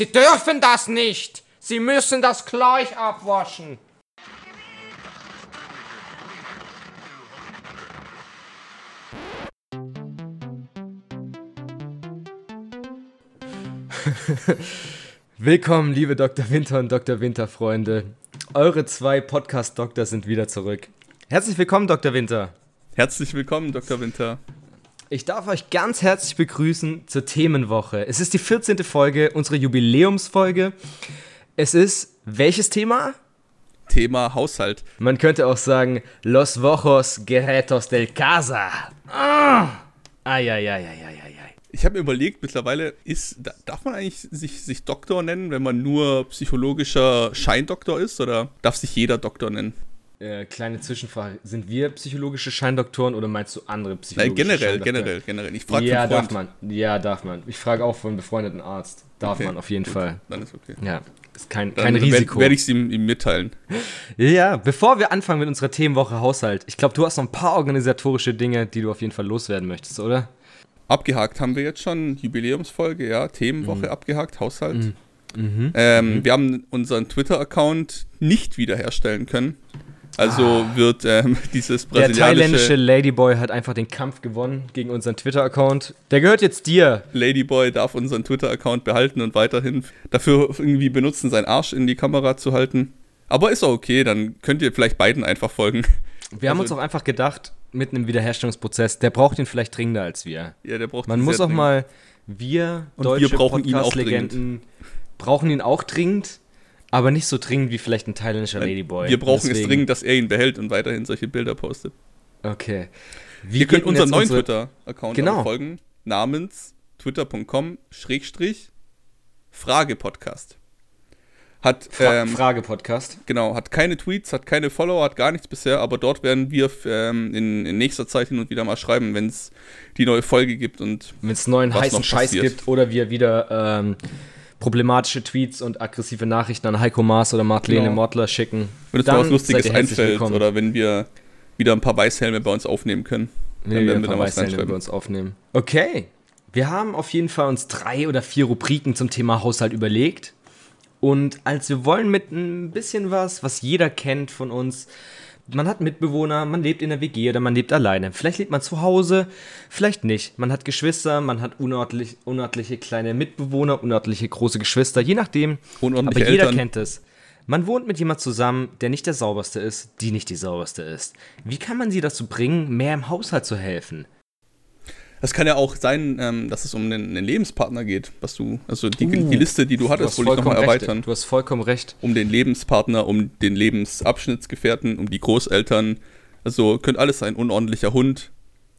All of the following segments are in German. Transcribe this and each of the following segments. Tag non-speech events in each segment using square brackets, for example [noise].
Sie dürfen das nicht! Sie müssen das gleich abwaschen! [laughs] Willkommen, liebe Dr. Winter und Dr. Winter Freunde. Eure zwei Podcast-Doktor sind wieder zurück. Herzlich willkommen, Dr. Winter. Herzlich willkommen, Dr. Winter. Ich darf euch ganz herzlich begrüßen zur Themenwoche. Es ist die 14. Folge, unsere Jubiläumsfolge. Es ist welches Thema? Thema Haushalt. Man könnte auch sagen, Los Vojos Guerreros del Casa. Ah! Eieieiei. Ich habe mir überlegt, mittlerweile ist, darf man eigentlich sich, sich Doktor nennen, wenn man nur psychologischer Scheindoktor ist, oder darf sich jeder Doktor nennen? Äh, kleine Zwischenfrage. Sind wir psychologische Scheindoktoren oder meinst du andere psychologische Nein, generell, generell, generell. Ich frage Ja, darf man. Ja, darf man. Ich frage auch von einem befreundeten Arzt. Darf okay, man auf jeden gut, Fall. Dann ist okay. Ja, ist kein, kein Dann Risiko. Werde ich es ihm, ihm, mitteilen. [laughs] Ja, bevor wir anfangen mit unserer Themenwoche Haushalt, ich glaube, du hast noch ein paar organisatorische Dinge, die du auf jeden Fall loswerden möchtest, oder? Abgehakt haben wir jetzt schon, Jubiläumsfolge, ja, Themenwoche mhm. abgehakt, Haushalt. Mhm. Mhm. Ähm, mhm. Wir haben unseren Twitter-Account nicht wiederherstellen können. Also ah. wird ähm, [laughs] dieses brasilianische... Der thailändische Ladyboy hat einfach den Kampf gewonnen gegen unseren Twitter-Account. Der gehört jetzt dir. Ladyboy darf unseren Twitter-Account behalten und weiterhin dafür irgendwie benutzen, seinen Arsch in die Kamera zu halten. Aber ist auch okay, dann könnt ihr vielleicht beiden einfach folgen. Wir haben also, uns auch einfach gedacht, mitten im Wiederherstellungsprozess, der braucht ihn vielleicht dringender als wir. Ja, der braucht Man muss auch mal, wir, und deutsche Podcast-Legenden, brauchen ihn auch dringend aber nicht so dringend wie vielleicht ein thailändischer Ladyboy. Wir brauchen Deswegen. es dringend, dass er ihn behält und weiterhin solche Bilder postet. Okay. Wie Ihr könnt unseren neuen unsere... Twitter-Account genau. folgen, namens twitter.com Schrägstrich Frage-Podcast. Hat, Fra ähm, Frage-Podcast. Genau, hat keine Tweets, hat keine Follower, hat gar nichts bisher, aber dort werden wir ähm, in, in, nächster Zeit hin und wieder mal schreiben, wenn es die neue Folge gibt und wenn es neuen heißen Scheiß gibt oder wir wieder ähm, problematische Tweets und aggressive Nachrichten an Heiko Maas oder Marlene genau. Mortler schicken. Wenn uns mal was Lustiges einfällt oder wenn wir wieder ein paar Weißhelme bei uns aufnehmen können. Nee, dann werden wir, da was Weißhelme bei uns aufnehmen. Okay. Wir haben auf jeden Fall uns drei oder vier Rubriken zum Thema Haushalt überlegt. Und als wir wollen mit ein bisschen was, was jeder kennt von uns, man hat Mitbewohner, man lebt in der WG oder man lebt alleine. Vielleicht lebt man zu Hause, vielleicht nicht. Man hat Geschwister, man hat unordentlich, unordentliche kleine Mitbewohner, unordentliche große Geschwister, je nachdem. Aber jeder Eltern. kennt es. Man wohnt mit jemand zusammen, der nicht der sauberste ist, die nicht die sauberste ist. Wie kann man sie dazu bringen, mehr im Haushalt zu helfen? Das kann ja auch sein, ähm, dass es um einen, einen, Lebenspartner geht, was du, also die, uh, die Liste, die du hattest, wollte ich nochmal erweitern. Du hast vollkommen recht. Um den Lebenspartner, um den Lebensabschnittsgefährten, um die Großeltern. Also könnte alles sein. Unordentlicher Hund,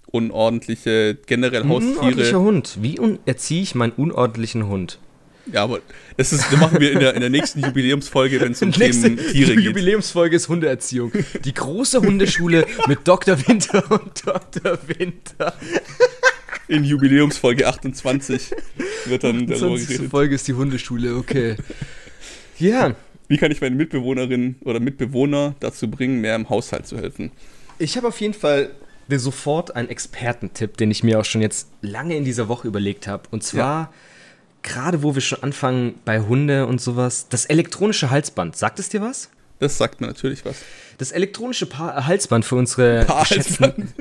unordentliche generell Haustiere. Unordentlicher Hund. Wie un erziehe ich meinen unordentlichen Hund? Ja, aber das, ist, das machen wir in der, in der nächsten Jubiläumsfolge, wenn es um [laughs] Themen Tiere geht. Jubiläumsfolge ist Hundeerziehung. Die große Hundeschule mit Dr. Winter [laughs] und Dr. Winter in Jubiläumsfolge 28 wird dann darüber geredet. Folge ist die Hundeschule, okay. Ja. Wie kann ich meine Mitbewohnerin oder Mitbewohner dazu bringen, mehr im Haushalt zu helfen? Ich habe auf jeden Fall sofort einen Expertentipp, den ich mir auch schon jetzt lange in dieser Woche überlegt habe. Und zwar, ja. gerade wo wir schon anfangen bei Hunde und sowas, das elektronische Halsband. Sagt es dir was? Das sagt mir natürlich was. Das elektronische Paar Halsband für unsere. [laughs] Paar Halsband.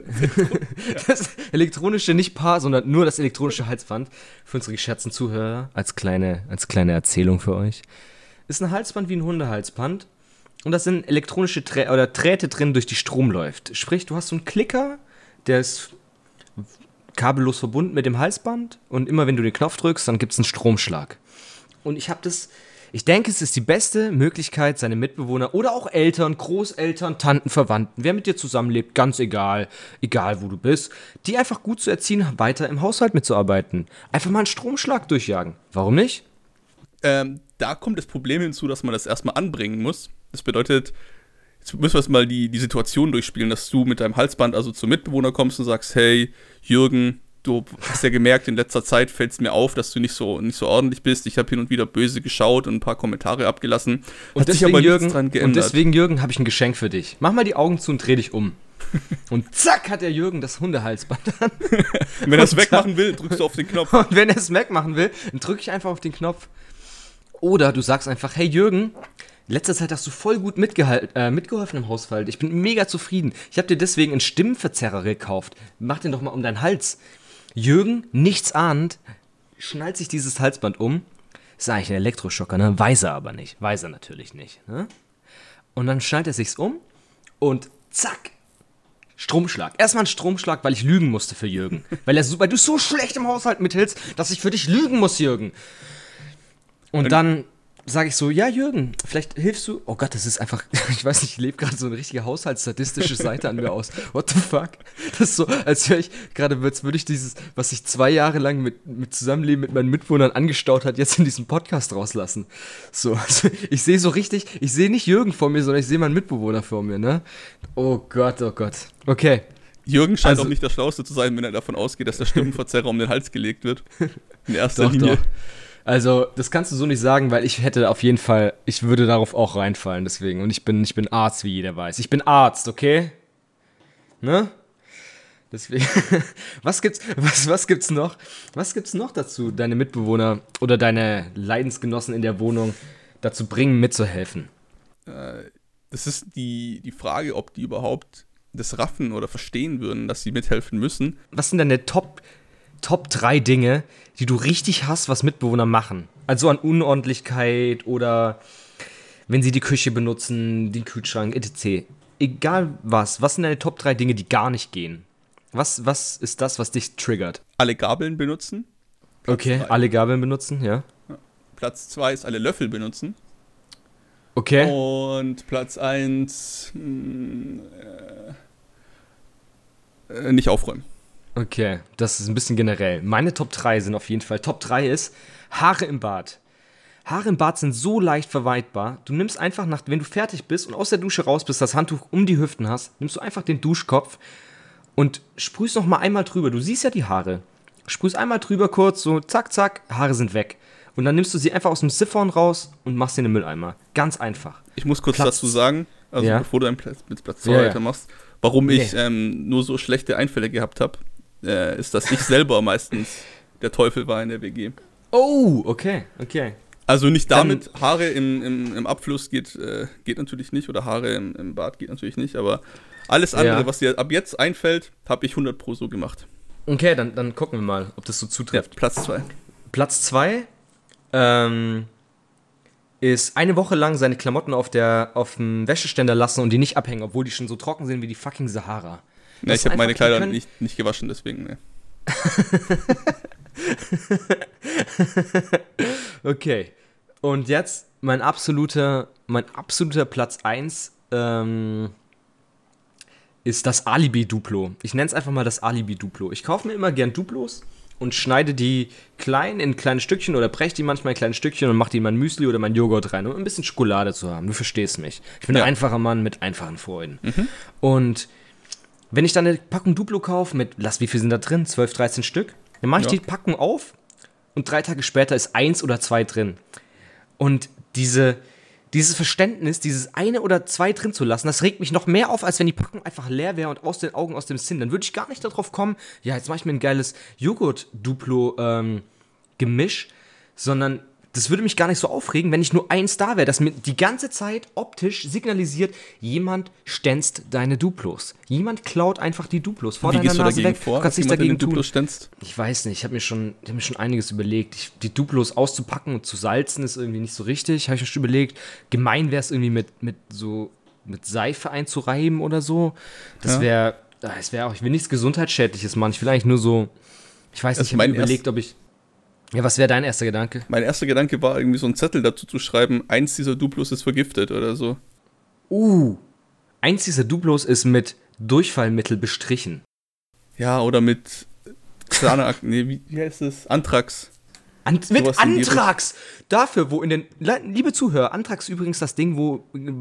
[laughs] das elektronische, nicht Paar, sondern nur das elektronische Halsband für unsere geschätzten Zuhörer als kleine, als kleine Erzählung für euch. Ist ein Halsband wie ein Hundehalsband. Und da sind elektronische Trä oder Drähte drin, durch die Strom läuft. Sprich, du hast so einen Klicker, der ist kabellos verbunden mit dem Halsband. Und immer wenn du den Knopf drückst, dann gibt es einen Stromschlag. Und ich habe das ich denke, es ist die beste Möglichkeit, seine Mitbewohner oder auch Eltern, Großeltern, Tanten, Verwandten, wer mit dir zusammenlebt, ganz egal, egal wo du bist, die einfach gut zu erziehen, weiter im Haushalt mitzuarbeiten. Einfach mal einen Stromschlag durchjagen. Warum nicht? Ähm, da kommt das Problem hinzu, dass man das erstmal anbringen muss. Das bedeutet, jetzt müssen wir mal die, die Situation durchspielen, dass du mit deinem Halsband also zum Mitbewohner kommst und sagst, hey, Jürgen, du hast ja gemerkt, in letzter Zeit fällt es mir auf, dass du nicht so, nicht so ordentlich bist. Ich habe hin und wieder böse geschaut und ein paar Kommentare abgelassen. Und deswegen, Jürgen, und deswegen, Jürgen, habe ich ein Geschenk für dich. Mach mal die Augen zu und dreh dich um. [laughs] Und zack hat der Jürgen das Hundehalsband an. [laughs] wenn er es wegmachen will, drückst du auf den Knopf. [laughs] Und wenn er es wegmachen will, dann drücke ich einfach auf den Knopf. Oder du sagst einfach, hey Jürgen, letzter Zeit hast du voll gut äh, mitgeholfen im Haushalt. Ich bin mega zufrieden. Ich habe dir deswegen einen Stimmverzerrer gekauft. Mach den doch mal um deinen Hals. Jürgen, nichts ahnend, schnallt sich dieses Halsband um. Ist eigentlich ein Elektroschocker, ne? Weiß er aber nicht. Weiß er natürlich nicht. Ne? Und dann schnallt er sich's um und zack, Stromschlag. Erstmal ein Stromschlag, weil ich lügen musste für Jürgen. [laughs] weil, er so, weil du so schlecht im Haushalt mithilfst, dass ich für dich lügen muss, Jürgen. Und dann sage ich so, ja, Jürgen, vielleicht hilfst du. Oh Gott, das ist einfach, [laughs] ich weiß nicht, ich lebe gerade so eine richtige haushaltsstatistische Seite an mir aus. What the fuck? Das ist so, als wäre ich gerade, als würde ich dieses, was sich zwei Jahre lang mit, mit Zusammenleben mit meinen Mitwohnern angestaut hat, jetzt in diesem Podcast rauslassen. So, also ich sehe so richtig, ich sehe nicht Jürgen vor mir, sondern ich sehe meinen Mitbewohner vor mir, ne? Oh Gott, oh Gott. Okay. Jürgen scheint also, auch nicht der Schlauste zu sein, wenn er davon ausgeht, dass der Stimmenverzerrer um den Hals gelegt wird. In erster doch, Linie. Doch. Also, das kannst du so nicht sagen, weil ich hätte auf jeden Fall, ich würde darauf auch reinfallen, deswegen. Und ich bin, ich bin Arzt, wie jeder weiß. Ich bin Arzt, okay? Ne? Deswegen, [laughs] was gibt's, was, was gibt's noch? Was gibt's noch dazu, deine Mitbewohner oder deine Leidensgenossen in der Wohnung dazu bringen, mitzuhelfen? Äh, das ist die, die Frage, ob die überhaupt das raffen oder verstehen würden, dass sie mithelfen müssen. Was sind deine Top, Top 3 Dinge, die du richtig hast, was Mitbewohner machen. Also an Unordentlichkeit oder wenn sie die Küche benutzen, den Kühlschrank, etc. Egal was. Was sind deine Top 3 Dinge, die gar nicht gehen? Was, was ist das, was dich triggert? Alle Gabeln benutzen. Platz okay, drei. alle Gabeln benutzen, ja. Platz 2 ist alle Löffel benutzen. Okay. Und Platz 1 hm, äh, äh, nicht aufräumen. Okay, das ist ein bisschen generell. Meine Top 3 sind auf jeden Fall. Top 3 ist Haare im Bad. Haare im Bad sind so leicht verweitbar. Du nimmst einfach, nach, wenn du fertig bist und aus der Dusche raus bist, das Handtuch um die Hüften hast, nimmst du einfach den Duschkopf und sprühst noch mal einmal drüber. Du siehst ja die Haare. Sprühst einmal drüber kurz, so zack, zack, Haare sind weg. Und dann nimmst du sie einfach aus dem Siphon raus und machst sie in den Mülleimer. Ganz einfach. Ich muss kurz Platz, dazu sagen, also ja. bevor du einen Platz, mit Platz 2 ja, weitermachst, warum nee. ich ähm, nur so schlechte Einfälle gehabt habe äh, ist, dass ich selber [laughs] meistens der Teufel war in der WG. Oh, okay, okay. Also nicht damit, Dann, Haare im, im, im Abfluss geht, äh, geht natürlich nicht oder Haare im, im Bad geht natürlich nicht, aber alles andere, ja. was dir ab jetzt einfällt, habe ich 100 pro so gemacht. Okay, dann, dann gucken wir mal, ob das so zutrifft. Ja, Platz 2. Platz 2 ähm, ist eine Woche lang seine Klamotten auf, der, auf dem Wäscheständer lassen und die nicht abhängen, obwohl die schon so trocken sind wie die fucking Sahara. Ne, ich habe meine Kleider nicht, nicht gewaschen, deswegen, ne. [laughs] okay. Und jetzt mein absoluter, mein absoluter Platz 1 ähm, ist das Alibi-Duplo. Ich nenne es einfach mal das Alibi-Duplo. Ich kaufe mir immer gern Duplos und schneide die klein in kleine Stückchen oder breche die manchmal in kleine Stückchen und mache die in mein Müsli oder mein Joghurt rein, um ein bisschen Schokolade zu haben. Du verstehst mich. Ich bin ja. ein einfacher Mann mit einfachen Freuden. Mhm. Und wenn ich dann eine Packung Duplo kaufe mit, lass, wie viel sind da drin? 12, 13 Stück? Dann mache ich ja. die Packung auf und drei Tage später ist eins oder zwei drin. Und diese, dieses Verständnis, dieses eine oder zwei drin zu lassen, das regt mich noch mehr auf, als wenn die Packung einfach leer wäre und aus den Augen, aus dem Sinn. Dann würde ich gar nicht darauf kommen, ja, jetzt mache ich mir ein geiles Joghurt-Duplo-Gemisch, ähm, sondern das würde mich gar nicht so aufregen, wenn ich nur eins da wäre, das mir die ganze Zeit optisch signalisiert, jemand stänzt deine Duplos. Jemand klaut einfach die Duplos vor Wie deiner gehst du Nase dagegen weg. Vor, du kannst nichts dagegen tun. Duplos stänzt? Ich weiß nicht, ich habe mir, schon, hab mir schon einiges überlegt. Ich, die Duplos auszupacken und zu salzen ist irgendwie nicht so richtig, habe ich mir schon überlegt. Gemein wäre es irgendwie mit, mit so mit Seife einzureiben oder so. Das wäre, das wäre auch, ich will nichts Gesundheitsschädliches machen. Ich will eigentlich nur so, ich weiß nicht, ich habe mir überlegt, ob ich ja, was wäre dein erster Gedanke? Mein erster Gedanke war irgendwie so einen Zettel dazu zu schreiben, eins dieser Duplos ist vergiftet oder so. Uh, eins dieser Duplos ist mit Durchfallmittel bestrichen. Ja, oder mit Xanax, nee, wie, wie heißt es? Anthrax. An mit Anthrax! Dafür, wo in den. Liebe Zuhörer, Anthrax ist übrigens das Ding, wo äh,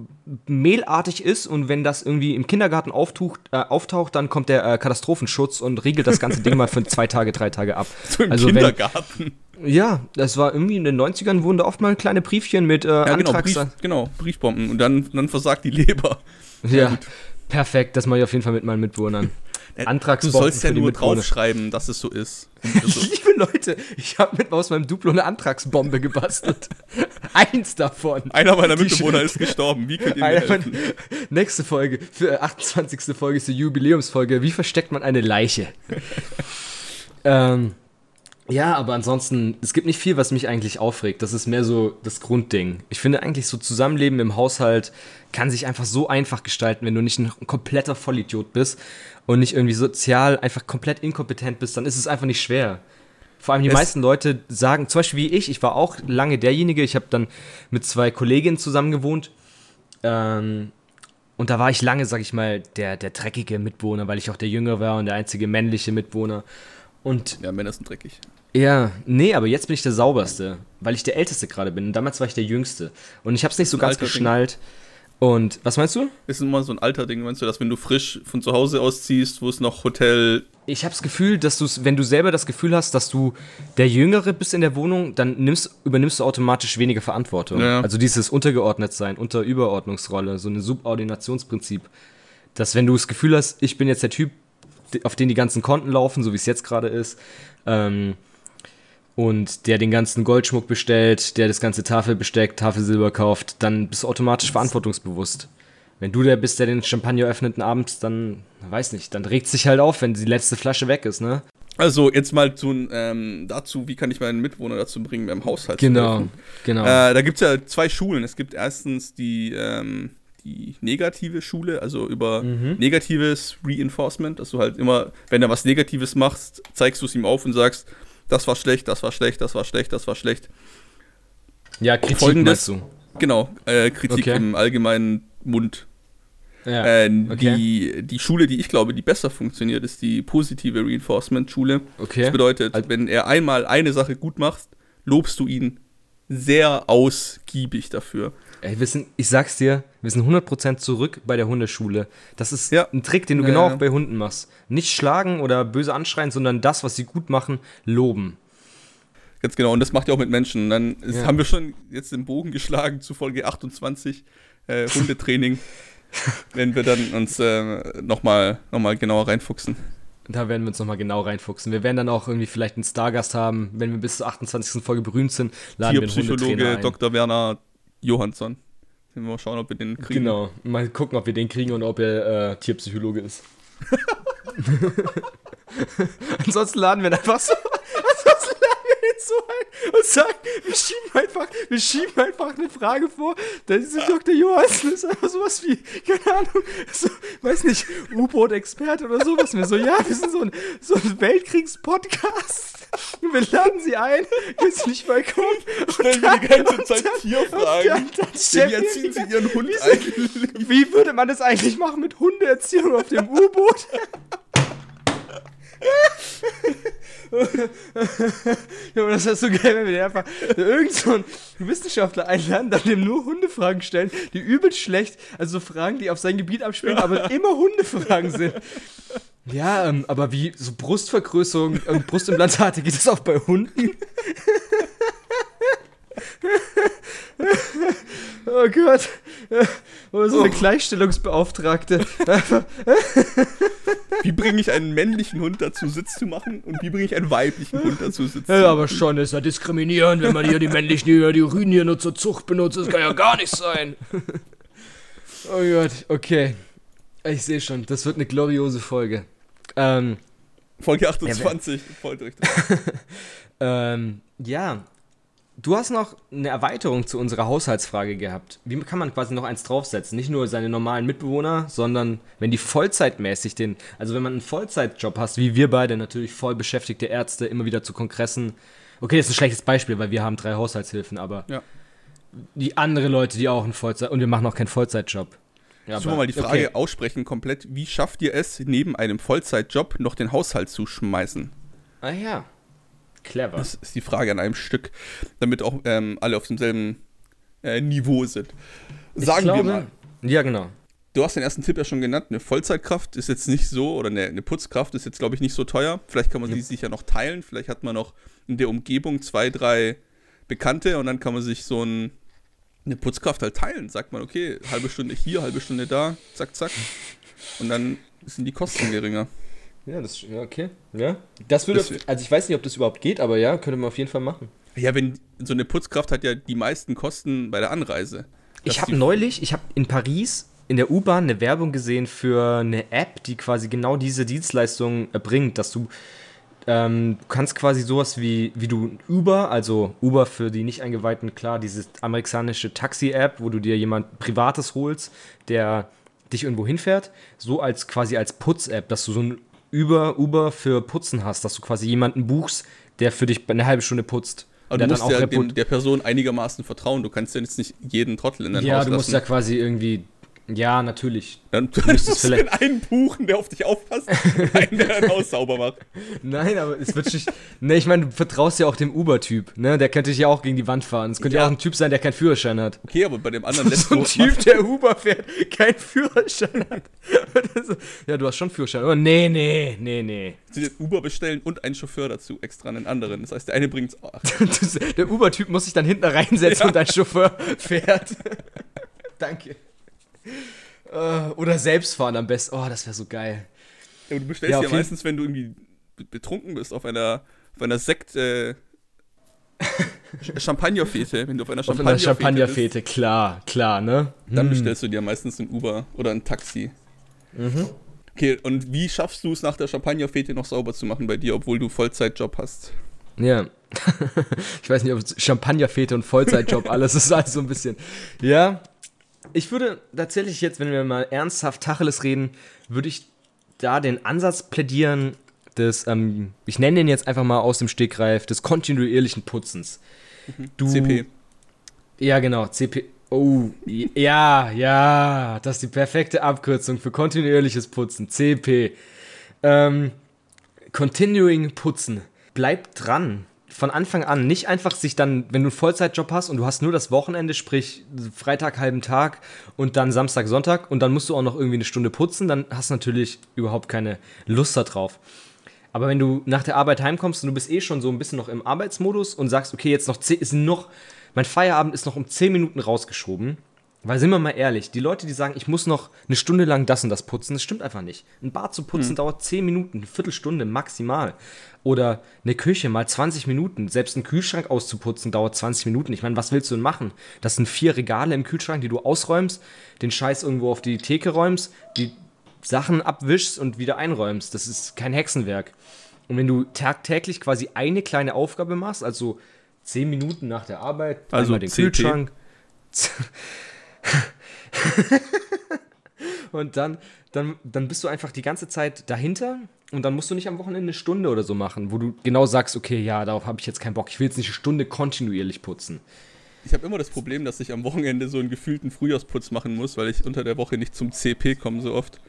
mehlartig ist und wenn das irgendwie im Kindergarten auftaucht, äh, auftaucht dann kommt der äh, Katastrophenschutz und regelt das ganze Ding mal für zwei Tage, drei Tage ab. [laughs] So im also Kindergarten. Wenn, ja, das war irgendwie in den 90ern wurden da oft mal kleine Briefchen mit äh, ja, genau, Anthrax. Genau, Brief, genau, Briefbomben und dann, dann versagt die Leber. Ja, ja perfekt, das mache ich auf jeden Fall mit meinen Mitbewohnern. Anthrax Du sollst ja nur draufschreiben, dass es so ist. [laughs] Also, Liebe Leute, ich habe mit aus meinem Duplo eine Antragsbombe gebastelt. [laughs] Eins davon. Einer meiner Mitbewohner ist gestorben. Wie könnt ihr mir helfen? Nächste Folge, für 28. Folge ist die Jubiläumsfolge. Wie versteckt man eine Leiche? [laughs] ähm, ja, aber ansonsten, es gibt nicht viel, was mich eigentlich aufregt. Das ist mehr so das Grundding. Ich finde eigentlich so Zusammenleben im Haushalt kann sich einfach so einfach gestalten, wenn du nicht ein kompletter Vollidiot bist und nicht irgendwie sozial einfach komplett inkompetent bist, dann ist es einfach nicht schwer. Vor allem die es meisten Leute sagen, zum Beispiel wie ich, ich war auch lange derjenige, ich habe dann mit zwei Kolleginnen zusammen gewohnt. Ähm, und da war ich lange, sag ich mal, der, der dreckige Mitwohner, weil ich auch der Jüngere war und der einzige männliche Mitwohner. Und ja, Männer sind dreckig. Ja, nee, aber jetzt bin ich der sauberste, weil ich der Älteste gerade bin. Damals war ich der Jüngste. Und ich habe es nicht so ganz geschnallt. Und was meinst du? Ist immer so ein alter Ding, meinst du, dass wenn du frisch von zu Hause ausziehst, wo es noch Hotel. Ich habe das Gefühl, dass du wenn du selber das Gefühl hast, dass du der Jüngere bist in der Wohnung, dann nimmst, übernimmst du automatisch weniger Verantwortung. Ja. Also dieses Untergeordnetsein, Unterüberordnungsrolle, so ein Subordinationsprinzip. Dass wenn du das Gefühl hast, ich bin jetzt der Typ, auf den die ganzen Konten laufen, so wie es jetzt gerade ist, ähm, und der den ganzen Goldschmuck bestellt, der das ganze Tafelbesteck, Tafelsilber kauft, dann bist du automatisch verantwortungsbewusst. Wenn du der bist, der den Champagner öffnet abends, dann, weiß nicht, dann regt sich halt auf, wenn die letzte Flasche weg ist, ne? Also jetzt mal zu, ähm, dazu, wie kann ich meinen Mitwohner dazu bringen, beim Haushalt genau, zu helfen. Genau, äh, Da gibt es ja zwei Schulen. Es gibt erstens die, ähm, die negative Schule, also über mhm. negatives Reinforcement, dass du halt immer, wenn er was Negatives machst, zeigst du es ihm auf und sagst, das war schlecht, das war schlecht, das war schlecht, das war schlecht. Ja, Kritik Folgendes, du. Genau, äh, Kritik okay. im allgemeinen Mund. Ja, äh, okay. die, die Schule, die ich glaube, die besser funktioniert, ist die positive Reinforcement-Schule. Okay. Das bedeutet, wenn er einmal eine Sache gut macht, lobst du ihn sehr ausgiebig dafür. Ey, wir sind, ich sag's dir, wir sind 100% zurück bei der Hundeschule. Das ist ja. ein Trick, den du ja, genau ja. auch bei Hunden machst. Nicht schlagen oder böse anschreien, sondern das, was sie gut machen, loben. Ganz genau, und das macht ihr auch mit Menschen. Dann ist, haben wir schon jetzt den Bogen geschlagen zu Folge 28, äh, Hundetraining, [laughs] wenn wir dann uns äh, nochmal noch mal genauer reinfuchsen. Da werden wir uns nochmal genau reinfuchsen. Wir werden dann auch irgendwie vielleicht einen Stargast haben, wenn wir bis zur 28. Folge berühmt sind. Laden Tierpsychologe Dr. Werner Johansson. Mal schauen, ob wir den kriegen. Genau, mal gucken, ob wir den kriegen und ob er äh, Tierpsychologe ist. [laughs] [laughs] Ansonsten laden wir einfach so [laughs] so ein und sagen, wir schieben einfach, wir schieben einfach eine Frage vor. Da ist Dr. Johansen ist einfach sowas wie, keine Ahnung, so, weiß nicht, U-Boot-Experte oder sowas. Wir so, ja, wir sind so ein, so ein Weltkriegs-Podcast. Wir laden sie ein, jetzt nicht vollkommen. Stellen wir die ganze Zeit Tierfragen. Dann, dann wie erziehen sie ihren Hund eigentlich? Wie würde man das eigentlich machen mit Hundeerziehung auf dem U-Boot? [laughs] [laughs] ja, aber das ist so geil, wenn wir einfach irgend so einen Wissenschaftler einladen, dann dem nur Hundefragen stellen, die übelst schlecht, also so Fragen, die auf sein Gebiet abspielen, aber immer Hundefragen sind. Ja, ähm, aber wie so Brustvergrößerung und Brustimplantate, geht das auch bei Hunden? [laughs] oh Gott. Oder so eine oh. Gleichstellungsbeauftragte. [laughs] wie bringe ich einen männlichen Hund dazu, Sitz zu machen und wie bringe ich einen weiblichen Hund dazu, Sitz zu machen? Ja, aber schon ist ja diskriminierend, wenn man hier die männlichen hier die Urinen hier nur zur Zucht benutzt. Das kann ja gar nicht sein. [laughs] oh Gott, okay. Ich sehe schon, das wird eine gloriose Folge. Ähm, Folge 28, ja, ähm, ja, Du hast noch eine Erweiterung zu unserer Haushaltsfrage gehabt. Wie kann man quasi noch eins draufsetzen? Nicht nur seine normalen Mitbewohner, sondern wenn die vollzeitmäßig den, also wenn man einen Vollzeitjob hast, wie wir beide, natürlich voll beschäftigte Ärzte, immer wieder zu Kongressen. Okay, das ist ein schlechtes Beispiel, weil wir haben drei Haushaltshilfen, aber ja. die andere Leute, die auch einen Vollzeit, und wir machen auch keinen Vollzeitjob. Ja, Sollen wir mal die Frage okay. aussprechen komplett. Wie schafft ihr es, neben einem Vollzeitjob noch den Haushalt zu schmeißen? Ah ja. Clever. Das ist die Frage an einem Stück, damit auch ähm, alle auf demselben äh, Niveau sind. Sagen glaube, wir mal. Ja, genau. Du hast den ersten Tipp ja schon genannt. Eine Vollzeitkraft ist jetzt nicht so, oder eine, eine Putzkraft ist jetzt, glaube ich, nicht so teuer. Vielleicht kann man ja. sie sich ja noch teilen. Vielleicht hat man noch in der Umgebung zwei, drei Bekannte und dann kann man sich so ein, eine Putzkraft halt teilen. Sagt man, okay, halbe Stunde hier, halbe Stunde da, zack, zack. Und dann sind die Kosten geringer. Ja, das ja, okay. Ja. Das würde, Das- also ich weiß nicht, ob das überhaupt geht, aber ja, könnte man auf jeden Fall machen. Ja, wenn so eine Putzkraft hat ja die meisten Kosten bei der Anreise. Ich habe neulich, ich habe in Paris in der U-Bahn eine Werbung gesehen für eine App, die quasi genau diese Dienstleistung erbringt, dass du ähm, kannst quasi sowas wie, wie du Uber, also Uber für die nicht eingeweihten, klar, diese amerikanische Taxi-App, wo du dir jemand Privates holst, der dich irgendwo hinfährt, so als quasi als Putz-App, dass du so ein Uber, Uber für Putzen hast, dass du quasi jemanden buchst, der für dich eine halbe Stunde putzt. Aber du musst ja dem, der Person einigermaßen vertrauen. Du kannst ja jetzt nicht jeden Trottel in dein Ja, Haus du musst ja quasi irgendwie. Ja, natürlich. Dann du müsstest musst vielleicht- einen buchen, der auf dich aufpasst, und [laughs] einen, der dein Haus sauber macht. Nein, aber es wird nicht. ne, ich meine, du vertraust ja auch dem Uber-Typ, ne? Der könnte dich ja auch gegen die Wand fahren. Es könnte ja. Ja. auch ein Typ sein, der keinen Führerschein hat. Okay, aber bei dem anderen [laughs] lässt So ein du- Typ, der Uber fährt, keinen Führerschein hat. [laughs] Ja, du hast schon Führerschein. Oh, nee, nee, nee, nee. Sie den Uber bestellen und einen Chauffeur dazu, extra einen anderen. Das heißt, der eine bringt Das, der Uber-Typ muss sich dann hinten reinsetzen Ja. und dein Chauffeur fährt. Danke. Äh, Oder selbst fahren am besten. Oh, das wäre so geil. Ja, du bestellst Ja, ja, meistens, wenn du irgendwie be- betrunken bist, auf einer, auf einer Sekt, äh, [laughs] Champagnerfete, wenn du auf einer Champagnerfete, bist, Champagnerfete, klar, klar, ne? dann Hm. bestellst du dir meistens ein Uber oder ein Taxi. Mhm. Okay, und wie schaffst du es nach der Champagnerfete noch sauber zu machen bei dir, obwohl du Vollzeitjob hast? Ja. [laughs] ich weiß nicht, ob Champagnerfete und Vollzeitjob [laughs] alles ist, also so ein bisschen. Ja. Ich würde tatsächlich jetzt, wenn wir mal ernsthaft Tacheles reden, würde ich da den Ansatz plädieren des, ähm, ich nenne den jetzt einfach mal aus dem Stegreif, des kontinuierlichen Putzens. Du, CP. Ja, genau, CP. Oh, ja, ja, das ist die perfekte Abkürzung für kontinuierliches Putzen. CP. Ähm, Continuing Putzen. Bleib dran. Von Anfang an. Nicht einfach sich dann, wenn du einen Vollzeitjob hast und du hast nur das Wochenende, sprich Freitag, halben Tag und dann Samstag, Sonntag und dann musst du auch noch irgendwie eine Stunde putzen, dann hast du natürlich überhaupt keine Lust darauf. Aber wenn du nach der Arbeit heimkommst und du bist eh schon so ein bisschen noch im Arbeitsmodus und sagst, okay, jetzt noch 10, ist noch, mein Feierabend ist noch um 10 Minuten rausgeschoben, weil sind wir mal ehrlich, die Leute, die sagen, ich muss noch eine Stunde lang das und das putzen, das stimmt einfach nicht. Ein Bad zu putzen dauert 10 Minuten, eine Viertelstunde maximal. Oder eine Küche mal 20 Minuten. Selbst einen Kühlschrank auszuputzen dauert 20 Minuten. Ich meine, was willst du denn machen? Das sind vier Regale im Kühlschrank, die du ausräumst, den Scheiß irgendwo auf die Theke räumst, die Sachen abwischst und wieder einräumst. Das ist kein Hexenwerk. Und wenn du tagtäglich quasi eine kleine Aufgabe machst, also 10 Minuten nach der Arbeit, Also einmal den CP. Kühlschrank. [laughs] und dann, dann, dann bist du einfach die ganze Zeit dahinter und dann musst du nicht am Wochenende eine Stunde oder so machen, wo du genau sagst, okay, ja, darauf habe ich jetzt keinen Bock. Ich will jetzt nicht eine Stunde kontinuierlich putzen. Ich habe immer das Problem, dass ich am Wochenende so einen gefühlten Frühjahrsputz machen muss, weil ich unter der Woche nicht zum CP komme so oft.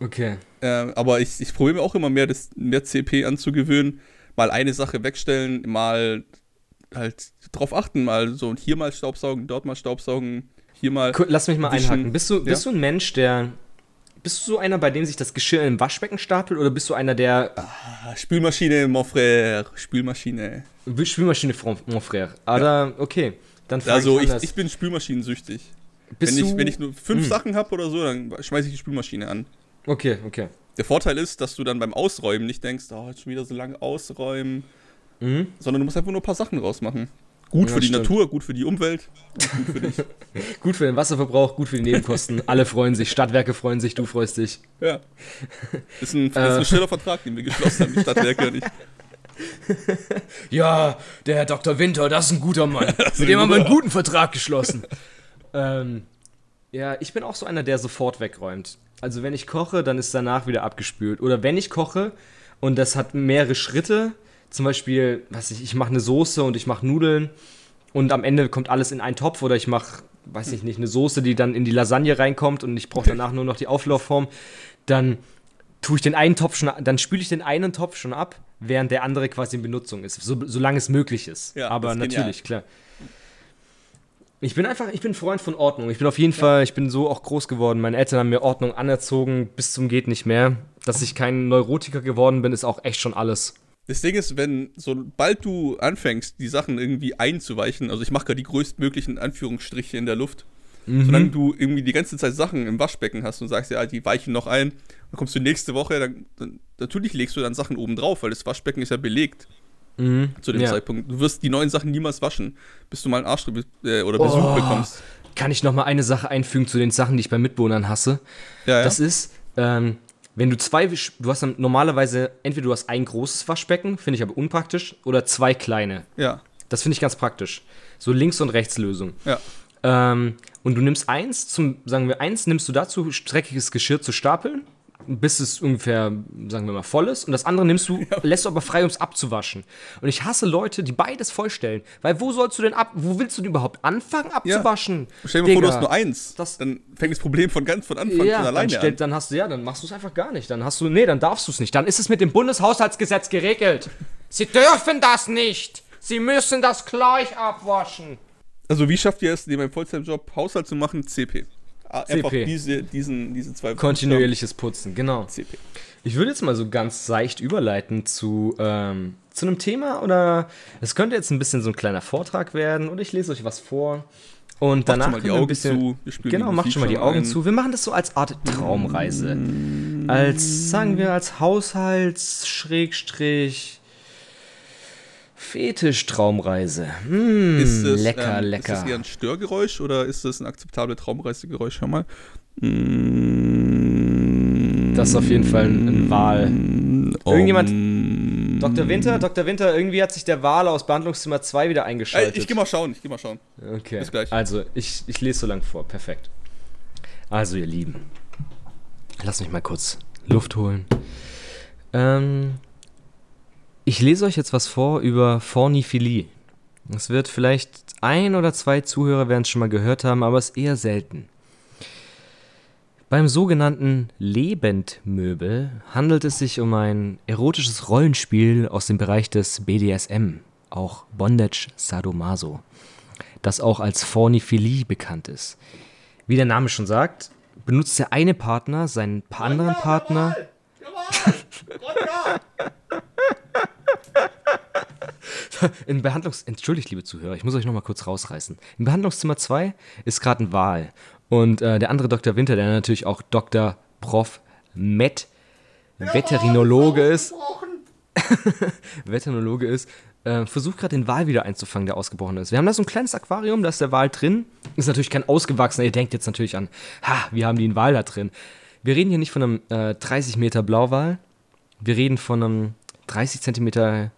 Okay. Äh, aber ich, ich probiere mir auch immer mehr, das, mehr CP anzugewöhnen. Mal eine Sache wegstellen, mal halt drauf achten, mal so hier mal Staubsaugen, dort mal Staubsaugen, hier mal. Lass mich mal Wischen. einhaken. Bist du, bist du ein Mensch, der. Bist du so einer, bei dem sich das Geschirr im Waschbecken stapelt oder bist du einer, der. Ah, Spülmaschine, mon frère, Spülmaschine. Spülmaschine, mon frère. Oder, okay. Dann Also ich, ich, bin spülmaschinensüchtig. bist Wenn ich, wenn ich nur fünf Hm. Sachen habe oder so, dann schmeiße ich die Spülmaschine an. Okay, okay. Der Vorteil ist, dass du dann beim Ausräumen nicht denkst, oh, jetzt schon wieder so lange ausräumen, Mhm. sondern du musst einfach nur ein paar Sachen rausmachen. Gut Ja, für die stimmt. Natur, gut für die Umwelt, gut für dich. Gut für den Wasserverbrauch, gut für die Nebenkosten. Alle freuen sich. Stadtwerke freuen sich, du freust dich. Ja. Ist ein, ist Äh. ein schneller Vertrag, den wir geschlossen haben, die Stadtwerke und ich. [laughs] Ja, der Herr Dr. Winter, das ist ein guter Mann. [laughs] Mit dem haben wir einen guten Vertrag geschlossen. [laughs] ähm, ja, ich bin auch so einer, der sofort wegräumt. Also wenn ich koche, dann ist danach wieder abgespült. Oder wenn ich koche und das hat mehrere Schritte, zum Beispiel, was ich, ich mache eine Soße und ich mache Nudeln und am Ende kommt alles in einen Topf oder ich mache, weiß ich nicht, eine Soße, die dann in die Lasagne reinkommt und ich brauche [laughs] danach nur noch die Auflaufform, dann tue ich den einen Topf schon, dann spüle ich den einen Topf schon ab, während der andere quasi in Benutzung ist, so, solange es möglich ist. Ja, Aber ist natürlich, klar. Ich bin einfach, ich bin Freund von Ordnung. Ich bin auf jeden Fall, ich bin so auch groß geworden. Meine Eltern haben mir Ordnung anerzogen bis zum geht nicht mehr. Dass ich kein Neurotiker geworden bin, ist auch echt schon alles. Das Ding ist, wenn, sobald du anfängst, die Sachen irgendwie einzuweichen, also ich mache gerade die größtmöglichen Anführungsstriche in der Luft, Mhm. Solange du irgendwie die ganze Zeit Sachen im Waschbecken hast und sagst, ja, die weichen noch ein, dann kommst du nächste Woche, dann, dann natürlich legst du dann Sachen oben drauf, weil das Waschbecken ist ja belegt. Mhm. Zu dem ja. Zeitpunkt. Du wirst die neuen Sachen niemals waschen, bis du mal einen Arsch äh, oder Besuch oh, bekommst. Kann ich noch mal eine Sache einfügen zu den Sachen, die ich bei Mitbewohnern hasse? Ja, ja. Das ist, ähm, wenn du zwei, du hast dann normalerweise, entweder du hast ein großes Waschbecken, finde ich aber unpraktisch, oder zwei kleine. Ja. Das finde ich ganz praktisch. So Links- und Rechtslösung. Ja. Ähm, und du nimmst eins, zum, sagen wir, eins nimmst du dazu, dreckiges Geschirr zu stapeln, bis es ungefähr, sagen wir mal, voll ist. Und das andere nimmst du, [laughs] ja. lässt du aber frei, um es abzuwaschen. Und ich hasse Leute, die beides vollstellen. Weil wo sollst du denn ab, wo willst du denn überhaupt anfangen abzuwaschen? Ja. Stell dir mal vor, du hast nur eins. Das, dann fängt das Problem von ganz von Anfang ja, von alleine dann stell, an. Dann hast du, ja, dann machst du es einfach gar nicht. Dann hast du, nee, dann darfst du es nicht. Dann ist es mit dem Bundeshaushaltsgesetz geregelt. Sie dürfen das nicht. Sie müssen das gleich abwaschen. Also wie schafft ihr es, neben einem Vollzeitjob Haushalt zu machen? CP. Einfach diese, diesen, diese zwei Kontinuierliches Putzen, genau. CP. Ich würde jetzt mal so ganz seicht überleiten zu, ähm, zu einem Thema oder es könnte jetzt ein bisschen so ein kleiner Vortrag werden oder ich lese euch was vor. Und danach macht schon mal die Augen bisschen, zu. genau, macht schon mal die Augen ein. zu. Wir machen das so als Art Traumreise. Als, sagen wir, als Haushalts, Schrägstrich, Fetisch-Traumreise. Mmh, ist das, lecker, ähm, lecker. Ist das eher ein Störgeräusch oder ist das ein akzeptables Traumreisegeräusch? Schau mal. Mmh, das ist auf jeden Fall ein, ein Wal. Irgendjemand. Um, Dr. Winter, Dr. Winter, irgendwie hat sich der Wal aus Behandlungszimmer 2 wieder eingeschaltet. Ey, ich geh mal schauen, ich geh mal schauen. Okay. Bis gleich. Also, ich, ich lese so lang vor. Perfekt. Also, ihr Lieben. Lasst mich mal kurz Luft holen. Ähm, ich lese euch jetzt was vor über Forniphilie. Es wird vielleicht ein oder zwei Zuhörer werden es schon mal gehört haben, aber es ist eher selten. Beim sogenannten Lebendmöbel handelt es sich um ein erotisches Rollenspiel aus dem Bereich des BDSM, auch Bondage Sadomaso, das auch als Forniphilie bekannt ist. Wie der Name schon sagt, benutzt der eine Partner seinen anderen Partner. Jawohl, jawohl. [laughs] In Behandlungs... Entschuldigt, liebe Zuhörer, ich muss euch noch mal kurz rausreißen. Im Behandlungszimmer 2 ist gerade ein Wahl. Und äh, der andere Dr. Winter, der natürlich auch Dr. Prof. Met Veterinologe ist, [laughs] Veterinologe ist, äh, versucht gerade den Wal wieder einzufangen, der ausgebrochen ist. Wir haben da so ein kleines Aquarium, da ist der Wal drin. Ist natürlich kein ausgewachsener. Ihr denkt jetzt natürlich an, ha, wir haben den Wal da drin. Wir reden hier nicht von einem äh, 30 Meter Blauwal. Wir reden von einem 30 Zentimeter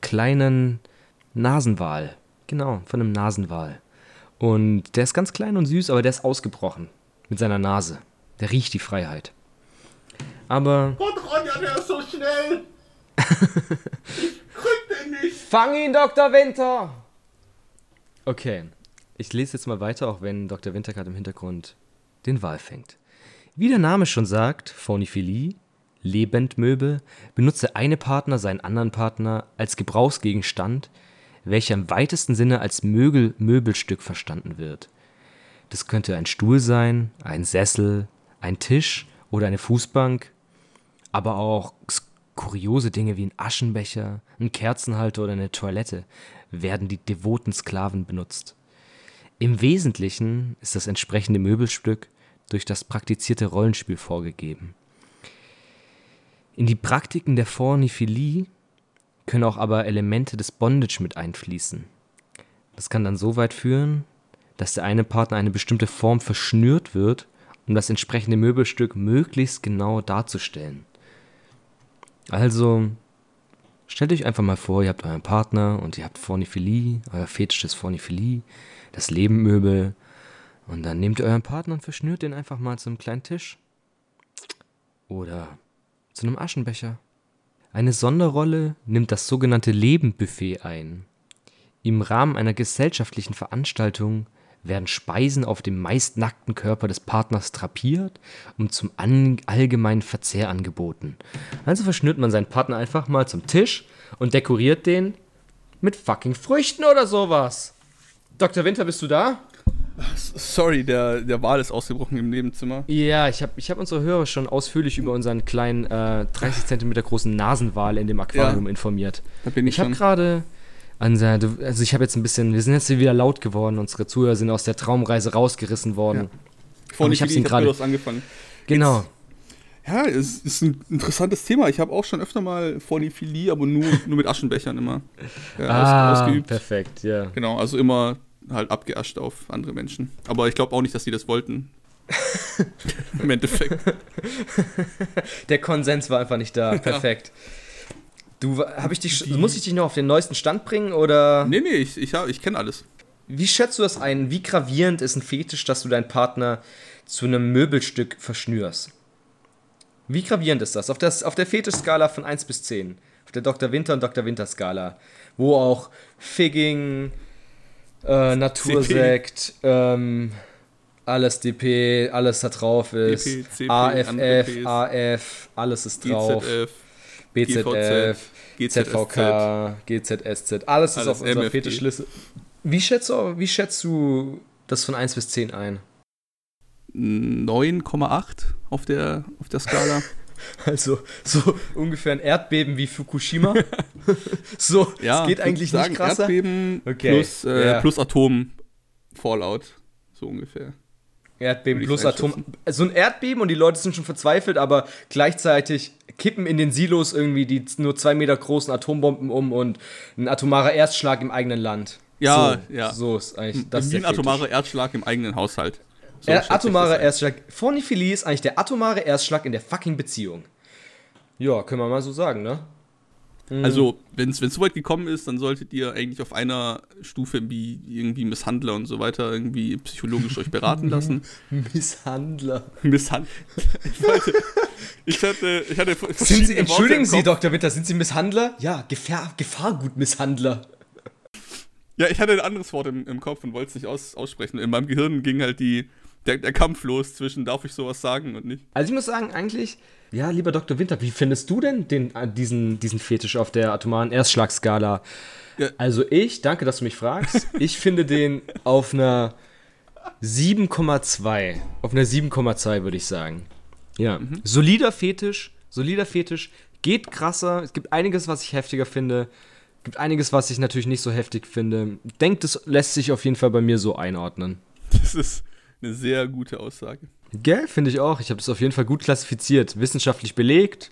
kleinen Nasenwal. Genau, von einem Nasenwal. Und der ist ganz klein und süß, aber der ist ausgebrochen mit seiner Nase. Der riecht die Freiheit. Aber. Gott, Ronja, der ist so schnell! [laughs] ich krieg den nicht! Fang ihn, Dr. Winter! Okay, ich lese jetzt mal weiter, auch wenn Dr. Winter gerade im Hintergrund den Wal fängt. Wie der Name schon sagt, Fauniphilie Lebendmöbel benutze eine Partner seinen anderen Partner als Gebrauchsgegenstand, welcher im weitesten Sinne als Möbel, Möbelstück verstanden wird. Das könnte ein Stuhl sein, ein Sessel, ein Tisch oder eine Fußbank, aber auch kuriose Dinge wie ein Aschenbecher, ein Kerzenhalter oder eine Toilette werden die devoten Sklaven benutzt. Im Wesentlichen ist das entsprechende Möbelstück durch das praktizierte Rollenspiel vorgegeben in die Praktiken der Forniphilie können auch aber Elemente des Bondage mit einfließen. Das kann dann so weit führen, dass der eine Partner eine bestimmte Form verschnürt wird, um das entsprechende Möbelstück möglichst genau darzustellen. Also, stellt euch einfach mal vor, ihr habt euren Partner und ihr habt Forniphilie, euer Fetisch ist Forniphilie, das Lebenmöbel, und dann nehmt ihr euren Partner und verschnürt den einfach mal zu einem kleinen Tisch. Oder zu einem Aschenbecher. Eine Sonderrolle nimmt das sogenannte Lebenbuffet ein. Im Rahmen einer gesellschaftlichen Veranstaltung werden Speisen auf dem meist nackten Körper des Partners drapiert und zum allgemeinen Verzehr angeboten. Also verschnürt man seinen Partner einfach mal zum Tisch und dekoriert den mit fucking Früchten oder sowas. Dr. Winter, bist du da? Sorry, der, der Wal ist ausgebrochen im Nebenzimmer. Ja, ich habe ich hab unsere Hörer schon ausführlich über unseren kleinen äh, 30 cm großen Nasenwal in dem Aquarium ja, informiert. Da bin ich ich habe gerade also ich habe jetzt ein bisschen, wir sind jetzt wieder laut geworden, unsere Zuhörer sind aus der Traumreise rausgerissen worden. Ich hab's ich ihn hab gerade- angefangen. Genau. Ja, es ist ein interessantes Thema. Ich habe auch schon öfter mal Phonophilie, aber nur, nur mit Aschenbechern immer ja, ah, aus, ausgeübt. perfekt, ja. Genau, also immer halt abgeascht auf andere Menschen. Aber ich glaube auch nicht, dass die das wollten. [laughs] Im Endeffekt. Der Konsens war einfach nicht da, [laughs] perfekt. Du, habe ich dich, muss ich dich noch auf den neuesten Stand bringen oder Nee, nee, ich, ich, hab- ich kenne alles. wie schätzt du das ein? Wie gravierend ist ein Fetisch, dass du deinen Partner zu einem Möbelstück verschnürst? Wie gravierend ist das? Auf, das, auf der Fetischskala von 1 bis 10. Auf der Dr. Winter und Dr. Winter Skala. Wo auch Figging, äh, [laughs] Natursekt, ähm, alles DP, alles da drauf ist. DP, CP, AFF, AF, alles ist drauf. GZF, BZF, GZSZ. ZVK, GZSZ, alles ist Alles auf unserer MFG. Fetischliste. Wie schätzt, du, wie schätzt du das von 1 bis 10 ein? 9,8 auf der, auf der Skala. [laughs] [laughs] Also so ungefähr ein Erdbeben wie Fukushima. [laughs] so, ja, es geht ich eigentlich würd nicht sagen, krasser. Erdbeben Okay, plus, äh, ja. plus Atom-Fallout. So ungefähr. Erdbeben plus Atom. So ein Erdbeben und die Leute sind schon verzweifelt, aber gleichzeitig kippen in den Silos irgendwie die nur zwei Meter großen Atombomben um und ein atomarer Erstschlag im eigenen Land. Ja, so, ja. So ist eigentlich das. Wie ein atomarer Erdschlag im eigenen Haushalt. So Er, atomarer ein. Erstschlag. Phonophilie ist eigentlich der atomare Erstschlag in der fucking Beziehung. Ja, können wir mal so sagen, ne? Also, wenn es so weit gekommen ist, dann solltet ihr eigentlich auf einer Stufe wie irgendwie Misshandler und so weiter irgendwie psychologisch euch beraten lassen. [laughs] Misshandler. Misshandler. Ich wollte. Ich hatte, ich hatte Sind Sie, entschuldigen Sie. Dr. Winter, sind Sie Misshandler? Ja, Gefahr, Gefahrgutmisshandler. Ja, ich hatte ein anderes Wort im, im Kopf und wollte es nicht aus, aussprechen. In meinem Gehirn ging halt die, der, der Kampf los zwischen, darf ich sowas sagen und nicht. Also ich muss sagen, eigentlich, ja, lieber Dr. Winter, wie findest du denn den, äh, diesen, diesen Fetisch auf der atomaren Erstschlagskala? Ja. Also ich, danke, dass du mich fragst, [laughs] ich finde den auf einer 7,2. Auf einer 7,2 würde ich sagen. Ja, solider Fetisch, solider Fetisch, geht krasser. Es gibt einiges, was ich heftiger finde. Es gibt einiges, was ich natürlich nicht so heftig finde. Denkt, das lässt sich auf jeden Fall bei mir so einordnen. Das ist eine sehr gute Aussage. Gell, finde ich auch. Ich habe das auf jeden Fall gut klassifiziert. Wissenschaftlich belegt.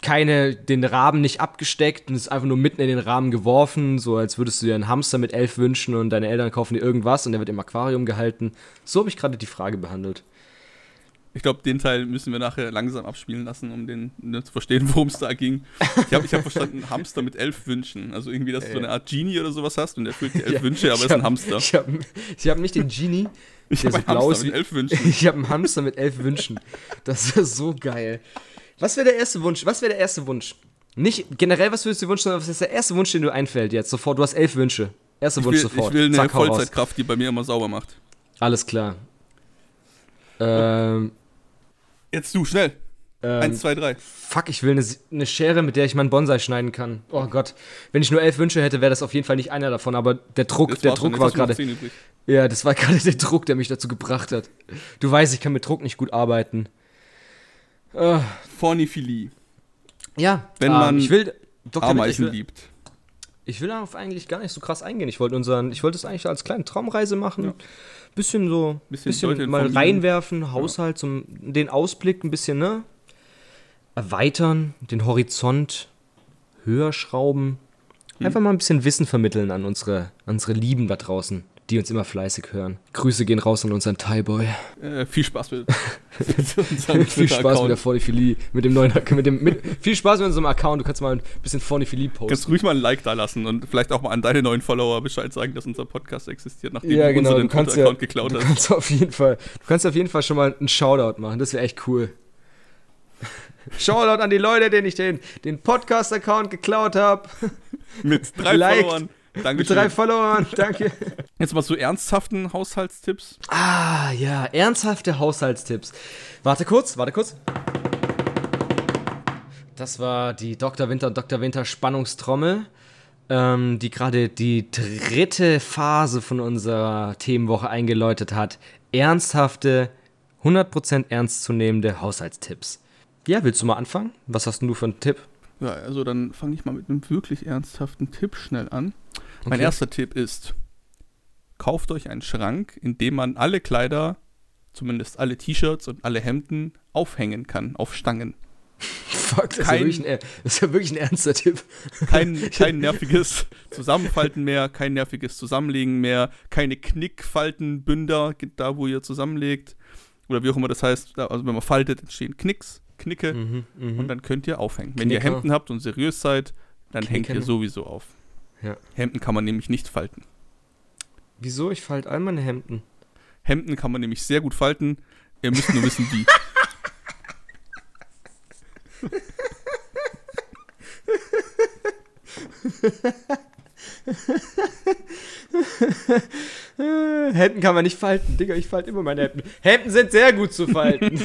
Keine, den Rahmen nicht abgesteckt und es ist einfach nur mitten in den Rahmen geworfen, so als würdest du dir einen Hamster mit elf wünschen und deine Eltern kaufen dir irgendwas und der wird im Aquarium gehalten. So habe ich gerade die Frage behandelt. Ich glaube, den Teil müssen wir nachher langsam abspielen lassen, um den ne, zu verstehen, worum es da ging. Ich habe ich hab verstanden, [laughs] Hamster mit elf Wünschen. Also irgendwie, dass du so eine Art Genie oder sowas hast und der erfüllt dir elf Ja, Wünsche, aber ich ist ein Hamster. Ich habe ich hab nicht den Genie, Ich habe einen Hamster mit elf [laughs] Wünschen. Ich habe einen Hamster mit elf Wünschen. Das wäre so geil. Was wäre der erste Wunsch? Was wäre der erste Wunsch? Nicht generell, was würdest du wünschen, sondern was ist der erste Wunsch, den dir einfällt jetzt? Sofort, du hast elf Wünsche. Erster Ich Wunsch will, sofort. ich will eine Zack. Vollzeitkraft, die bei mir immer sauber macht. Alles klar. Ähm, Jetzt du, schnell. Ähm, Eins, zwei, drei. fuck, ich will eine, eine Schere, mit der ich meinen Bonsai schneiden kann. Oh Gott. Wenn ich nur elf Wünsche hätte, wäre das auf jeden Fall nicht einer davon, aber der Druck, der. Druck war gerade. Ja, das war [laughs] gerade der Druck, der mich dazu gebracht hat. Du weißt, ich kann mit Druck nicht gut arbeiten. Äh, Phonophilie. ja, Wenn ähm, man ich will, Dr. Winter, ich Ameisen will, liebt. ich will darauf eigentlich gar nicht so krass eingehen. Ich wollte unseren, ich wollte es eigentlich als kleine Traumreise machen. Bisschen so, Bisschen bisschen, mal reinwerfen, Haushalt, zum, den Ausblick ein bisschen, ne? Erweitern, den Horizont höher schrauben. Hm. Einfach mal ein bisschen Wissen vermitteln an unsere, an unsere Lieben da draußen, die uns immer fleißig hören. Grüße gehen raus an unseren Thai-Boy. Äh, viel Spaß mit, [laughs] viel Spaß mit der. Phonophilie, mit dem neuen, mit dem, mit, viel Spaß mit unserem Account. Du kannst mal ein bisschen Phonophilie posten. Kannst ruhig mal ein Like da lassen und vielleicht auch mal an deine neuen Follower Bescheid sagen, dass unser Podcast existiert, nachdem Ja, du genau, unseren du kannst ja, Twitter-Account geklaut du hast. kannst auf jeden Fall, du kannst auf jeden Fall schon mal einen Shoutout machen. Das wäre echt cool. Shoutout an die Leute, denen ich den, den Podcast-Account geklaut habe. Mit drei Liked. Followern. Mit Dankeschön. drei Followern, danke. Jetzt mal zu ernsthaften Haushaltstipps. Ah, ja, ernsthafte Haushaltstipps. Warte kurz, warte kurz. Das war die Dr. Winter und Dr. Winter Spannungstrommel, ähm, die gerade die dritte Phase von unserer Themenwoche eingeläutet hat. Ernsthafte, 100% ernstzunehmende Haushaltstipps. Ja, willst du mal anfangen? Was hast denn du für einen Tipp? Ja, also dann fange ich mal mit einem wirklich ernsthaften Tipp schnell an. Okay. Mein erster Tipp ist, kauft euch einen Schrank, in dem man alle Kleider, zumindest alle T-Shirts und alle Hemden aufhängen kann, auf Stangen. Fuck, das, kein, ist ja ein, das, ist ja wirklich ein, ernster Tipp. Kein, [laughs] kein nerviges Zusammenfalten mehr, kein nerviges Zusammenlegen mehr, keine Knickfaltenbünder, da wo ihr zusammenlegt. Oder wie auch immer das heißt. Also wenn man faltet, entstehen Knicks, Knicke mhm, mh. und dann könnt ihr aufhängen. Wenn Knicker. ihr Hemden habt und seriös seid, dann Knicken. hängt ihr sowieso auf. Ja. Hemden kann man nämlich nicht falten. Wieso? Ich falte all meine Hemden. Hemden kann man nämlich sehr gut falten. Ihr müsst nur wissen, wie. [laughs] [laughs] Hemden kann man nicht falten. Digga, ich falte immer meine Hemden. Hemden sind sehr gut zu falten.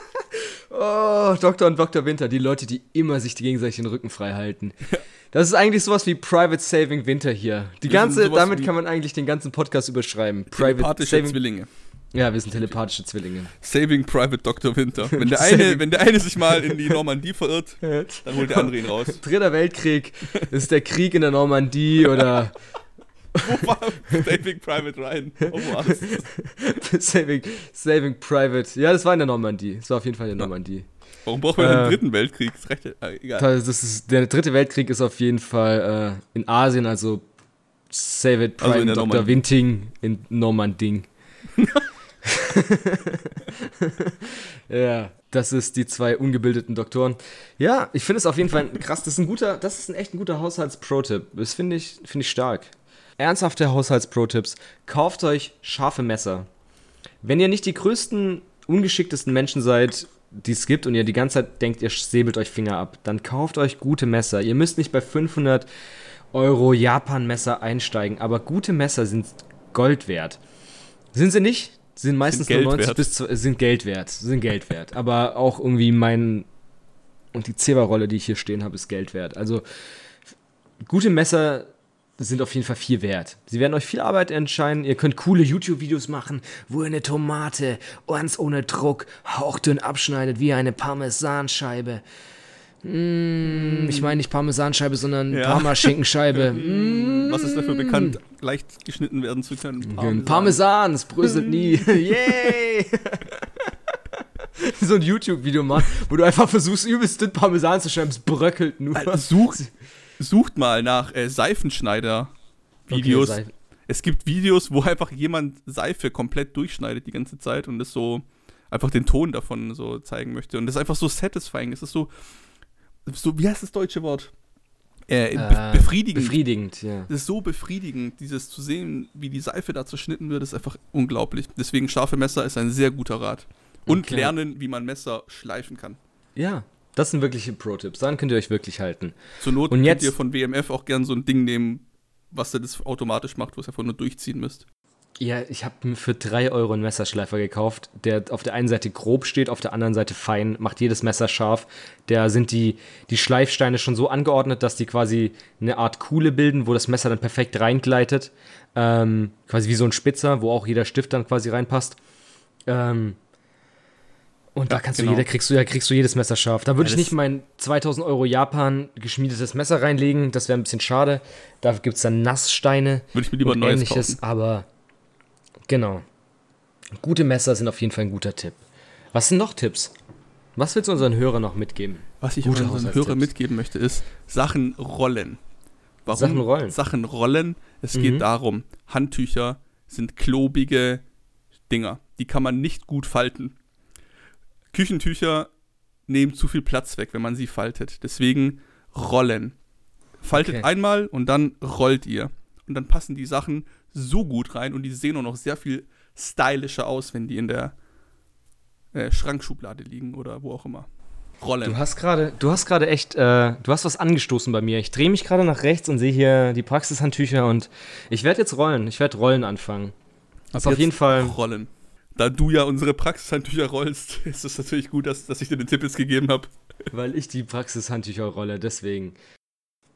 [laughs] oh, Dr. und Dr. Winter, die Leute, die immer sich gegenseitig den Rücken frei halten. [laughs] Das ist eigentlich sowas wie Private Saving Winter hier. Die ganze, damit kann man eigentlich den ganzen Podcast überschreiben. Private Saving Zwillinge. Ja, wir sind telepathische Zwillinge. Saving Private Dr. Winter. Wenn [laughs] der, eine, wenn der eine sich mal in die Normandie verirrt, [laughs] dann holt der andere ihn raus. Dritter Weltkrieg ist der Krieg in der Normandie oder. Wo war Saving Private Ryan? Oh, [laughs] Saving, Saving Private. Ja, das war in der Normandie. Das war auf jeden Fall in der Normandie. Warum braucht man äh, den dritten Weltkrieg? Das recht, äh, egal. Das ist, der dritte Weltkrieg ist auf jeden Fall äh, in Asien, also Save it Prime also Dr. Winting in Normanding. [laughs] ja, das ist die zwei ungebildeten Doktoren. Ja, ich finde es auf jeden Fall krass. Das ist ein guter, das ist ein echt ein guter Haushalts-Pro-Tipp. Das finde ich, find ich stark. Ernsthafte Haushalts-Pro-Tipps. Kauft euch scharfe Messer. Wenn ihr nicht die größten, ungeschicktesten Menschen seid, die es gibt und ihr die ganze Zeit denkt, ihr säbelt euch Finger ab, dann kauft euch gute Messer. Ihr müsst nicht bei 500 Euro Japan-Messer einsteigen, aber gute Messer sind Gold wert. Sind sie nicht? Sind meistens sind nur 90 wert. bis sind Geld wert, sind Geld wert. Aber auch irgendwie mein und die Zewa-Rolle, die ich hier stehen habe, ist Geld wert. Also gute Messer sind auf jeden Fall viel wert. Sie werden euch viel Arbeit entscheiden. Ihr könnt coole YouTube-Videos machen, wo ihr eine Tomate ganz ohne Druck hauchdünn abschneidet, wie eine Parmesanscheibe. Mm, ich meine nicht Parmesanscheibe, sondern ja. Parmaschinkenscheibe. mm. [laughs] Was ist dafür bekannt, leicht geschnitten werden zu können? Parmesan, Parmesan es bröselt nie. [laughs] Yay! [laughs] so ein YouTube-Video machen, wo du einfach versuchst, übelst dünn Parmesan zu schneiden, es bröckelt nur. Also sucht, sucht mal nach äh, Seifenschneider-Videos. Okay, es gibt Videos, wo einfach jemand Seife komplett durchschneidet die ganze Zeit und das so einfach den Ton davon so zeigen möchte. Und das ist einfach so satisfying. Es ist so, so, wie heißt das deutsche Wort? Äh, be äh, befriedigend. Befriedigend, ja. Das ist so befriedigend, dieses zu sehen, wie die Seife da zerschnitten wird, ist einfach unglaublich. Deswegen scharfe Messer ist ein sehr guter Rat. Und okay. lernen, wie man Messer schleifen kann. Ja, das sind wirkliche Pro-Tipps. Daran könnt ihr euch wirklich halten. Zur Not Und könnt ihr von WMF auch gern so ein Ding nehmen, was das automatisch macht, wo ihr einfach nur durchziehen müsst. Ja, ich habe mir für 3 Euro einen Messerschleifer gekauft, der auf der einen Seite grob steht, auf der anderen Seite fein, macht jedes Messer scharf. Da sind die, die Schleifsteine schon so angeordnet, dass die quasi eine Art Kuhle bilden, wo das Messer dann perfekt reingleitet. Ähm, quasi wie so ein Spitzer, wo auch jeder Stift dann quasi reinpasst. Ähm, und ja, da kannst genau. du jeder, kriegst du ja kriegst du jedes Messer scharf. Da würde ja, ich nicht mein 2000 Euro Japan geschmiedetes Messer reinlegen, das wäre ein bisschen schade. Da gibt es dann Nasssteine. Würde ich mir lieber und neues ähnliches, kaufen. aber Genau. Gute Messer sind auf jeden Fall ein guter Tipp. Was sind noch Tipps? Was willst du unseren Hörern noch mitgeben? Was ich Gute unseren Hörern mitgeben möchte, ist Sachen rollen. Warum Sachen rollen? Sachen rollen. Es mhm. geht darum, Handtücher sind klobige Dinger. Die kann man nicht gut falten. Küchentücher nehmen zu viel Platz weg, wenn man sie faltet. Deswegen rollen. Faltet okay. einmal und dann rollt ihr. Und dann passen die Sachen so gut rein und die sehen auch noch sehr viel stylischer aus, wenn die in der äh, Schrankschublade liegen oder wo auch immer. Rollen. Du hast gerade, du hast gerade echt, äh, du hast was angestoßen bei mir. Ich drehe mich gerade nach rechts und sehe hier die Praxishandtücher und ich werde jetzt rollen. Ich werde rollen anfangen. Ist auf jeden Fall rollen. Da du ja unsere Praxishandtücher rollst, [laughs] ist es natürlich gut, dass, dass ich dir den Tipp jetzt gegeben habe. Weil ich die Praxishandtücher rolle, deswegen.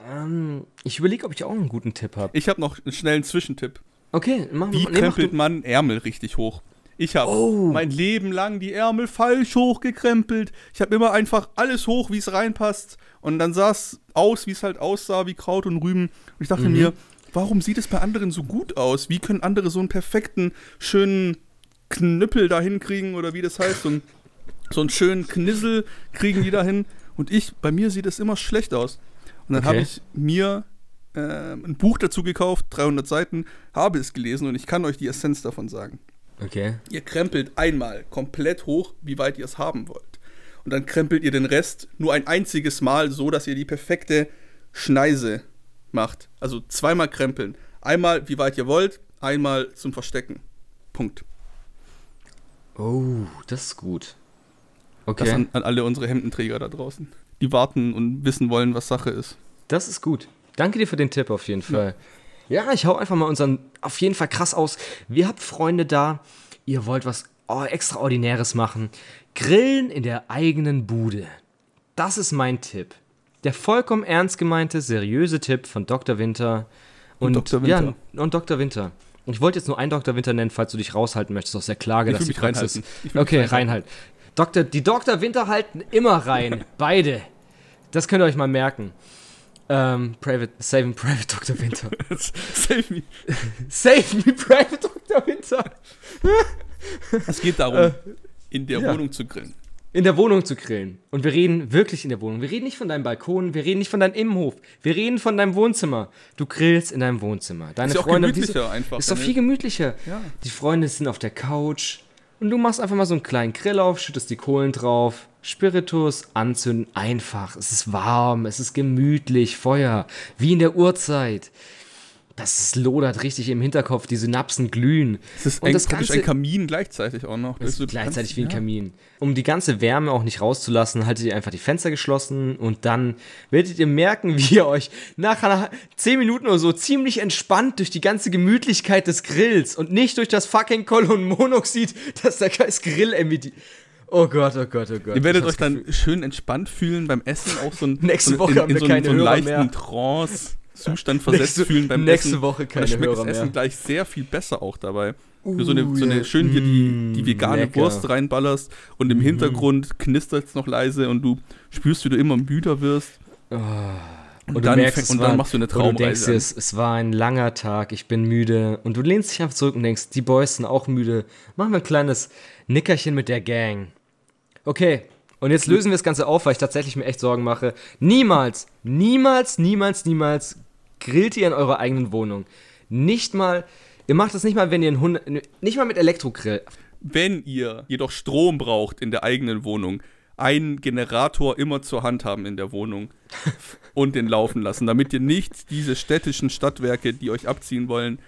Ähm, ich überlege, ob ich auch einen guten Tipp habe. Ich habe noch einen schnellen Zwischentipp. Okay, mach Wie nee, krempelt mach man Ärmel richtig hoch? Ich habe oh. mein Leben lang die Ärmel falsch hochgekrempelt. Ich habe immer einfach alles hoch, wie es reinpasst. Und dann sah es aus, wie es halt aussah, wie Kraut und Rüben. Und ich dachte mhm. mir, warum sieht es bei anderen so gut aus? Wie können andere so einen perfekten, schönen Knüppel da hinkriegen oder wie das heißt? So, ein, so einen schönen Knissel kriegen die da hin. Und ich, bei mir sieht es immer schlecht aus. Und dann okay. habe ich mir äh, ein Buch dazu gekauft, 300 Seiten, habe es gelesen und ich kann euch die Essenz davon sagen. Okay. Ihr krempelt einmal komplett hoch, wie weit ihr es haben wollt. Und dann krempelt ihr den Rest nur ein einziges Mal, so dass ihr die perfekte Schneise macht. Also zweimal krempeln. Einmal, wie weit ihr wollt, einmal zum Verstecken. Punkt. Oh, das ist gut. Okay. Das an, an alle unsere Hemdenträger da draußen, die warten und wissen wollen, was Sache ist. Das ist gut. Danke dir für den Tipp auf jeden Fall. Ja, ja ich hau einfach mal unseren auf jeden Fall krass aus. Wir habt Freunde da, ihr wollt was oh, Extraordinäres machen. Grillen in der eigenen Bude. Das ist mein Tipp. Der vollkommen ernst gemeinte, seriöse Tipp von Dr. Winter. Und, und Dr. Winter. Ja, und Dr. Winter. Ich wollte jetzt nur einen Dr. Winter nennen, falls du dich raushalten möchtest aus der Klage, ich dass die Praxis. Okay, reinhalten. Doktor, die Dr. Winter halten immer rein. [laughs] Beide. Das könnt ihr euch mal merken. Ähm, Private, Saving Private Dr. Winter. Save me. Save me, Private Dr. Winter. [laughs] [laughs] es geht darum, äh, in der ja. Wohnung zu grillen. In der Wohnung zu grillen. Und wir reden wirklich in der Wohnung. Wir reden nicht von deinem Balkon, wir reden nicht von deinem Innenhof. Wir reden von deinem Wohnzimmer. Du grillst in deinem Wohnzimmer. Deine ist Freunde, auch gemütlicher diese, einfach. Ist doch viel gemütlicher. Ja. Die Freunde sind auf der Couch. Und du machst einfach mal so einen kleinen Grill auf, schüttest die Kohlen drauf, Spiritus anzünden, einfach. Es ist warm, es ist gemütlich, Feuer, wie in der Urzeit. Das lodert richtig im Hinterkopf, die Synapsen glühen. Es ist und ein, das Ganze, ein Kamin gleichzeitig auch noch. Es ist gleichzeitig kannst, wie ein ja. Kamin. Um die ganze Wärme auch nicht rauszulassen, haltet ihr einfach die Fenster geschlossen und dann werdet ihr merken, [laughs] wie ihr euch nach 10 Minuten oder so ziemlich entspannt durch die ganze Gemütlichkeit des Grills und nicht durch das fucking Kohlenmonoxid, [laughs] das der Geist Grill emittiert. Oh Gott, oh Gott, oh Gott. Ihr werdet euch dann schön entspannt fühlen beim Essen, auch so ein, [laughs] Nächste Woche in, in, in so, so einen leichten mehr. Trance. Zustand versetzt nächste, fühlen beim nächste Essen. Woche keine und schmeckt Hörer das Essen mehr. gleich sehr viel besser auch dabei. Uh, so, eine, so eine schön hier die, die vegane lecker. Wurst reinballerst und im mm. Hintergrund knistert es noch leise und du spürst, wie du immer müder wirst. Oh. Und, und, dann, merkst, und dann war, machst du eine Traumreise. Und du denkst dir, es, es, war ein langer Tag, ich bin müde. Und du lehnst dich einfach zurück und denkst, die Boys sind auch müde. Machen wir ein kleines Nickerchen mit der Gang. Okay, und jetzt lösen wir das Ganze auf, weil ich tatsächlich mir echt Sorgen mache. Niemals, niemals, niemals, niemals grillt ihr in eurer eigenen Wohnung. Nicht mal, ihr macht das nicht mal, wenn ihr einen Hund, nicht mal mit Elektrogrill. Wenn ihr jedoch Strom braucht in der eigenen Wohnung, einen Generator immer zur Hand haben in der Wohnung [laughs] und den laufen lassen, damit ihr nicht diese städtischen Stadtwerke, die euch abziehen wollen,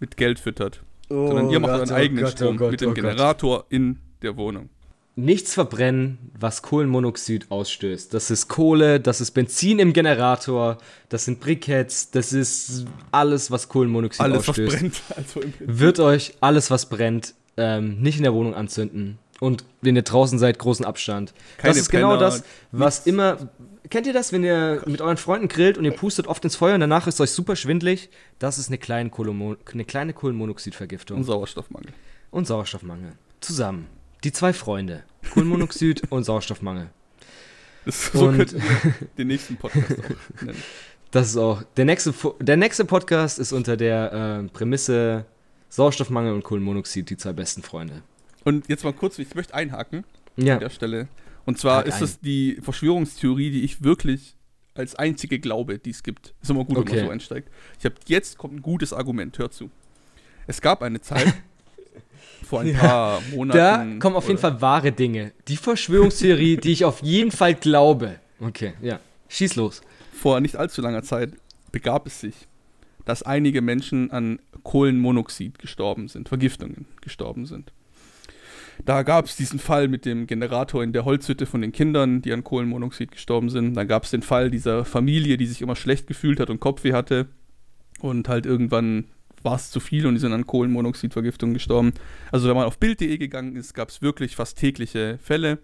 mit Geld füttert. Oh sondern ihr macht Gott, euren eigenen oh Gott, Strom oh Gott, mit dem oh Generator in der Wohnung nichts verbrennen, was Kohlenmonoxid ausstößt. Das ist Kohle, das ist Benzin im Generator, das sind Briketts, das ist alles, was Kohlenmonoxid alles, ausstößt. Was brennt, also wird euch alles, was brennt, ähm, nicht in der Wohnung anzünden. Und wenn ihr draußen seid, großen Abstand. Keine das ist genau Penner, genau das, was nichts. immer. Kennt ihr das, wenn ihr mit euren Freunden grillt und ihr pustet oft ins Feuer und danach ist euch super schwindlig? Das ist eine kleine Kohlenmonoxidvergiftung. Und Sauerstoffmangel. Und Sauerstoffmangel. Zusammen. Die zwei Freunde. Kohlenmonoxid [laughs] und Sauerstoffmangel. So und [laughs] den nächsten Podcast auch nennen. Das ist auch. Der nächste, der nächste Podcast ist unter der äh, Prämisse Sauerstoffmangel und Kohlenmonoxid, die zwei besten Freunde. Und jetzt mal kurz, ich möchte einhaken ja. an der Stelle. Und zwar Hack ist es die Verschwörungstheorie, die ich wirklich als einzige glaube, die es gibt. Ist immer gut, okay. wenn man so einsteigt. Ich habe jetzt kommt ein gutes Argument, hör zu. Es gab eine Zeit, [laughs] vor ein ja, paar Monaten. Da kommen auf jeden Fall wahre Dinge. Die Verschwörungstheorie, die ich auf jeden Fall glaube. Okay, ja. Schieß los. Vor nicht allzu langer Zeit begab es sich, dass einige Menschen an Kohlenmonoxid gestorben sind, Vergiftungen gestorben sind. Da gab es diesen Fall mit dem Generator in der Holzhütte von den Kindern, die an Kohlenmonoxid gestorben sind. Dann gab es den Fall dieser Familie, die sich immer schlecht gefühlt hat und Kopfweh hatte und halt irgendwann war es zu viel und die sind an Kohlenmonoxidvergiftung gestorben. Also wenn man auf Bild.de gegangen ist, gab es wirklich fast tägliche Fälle,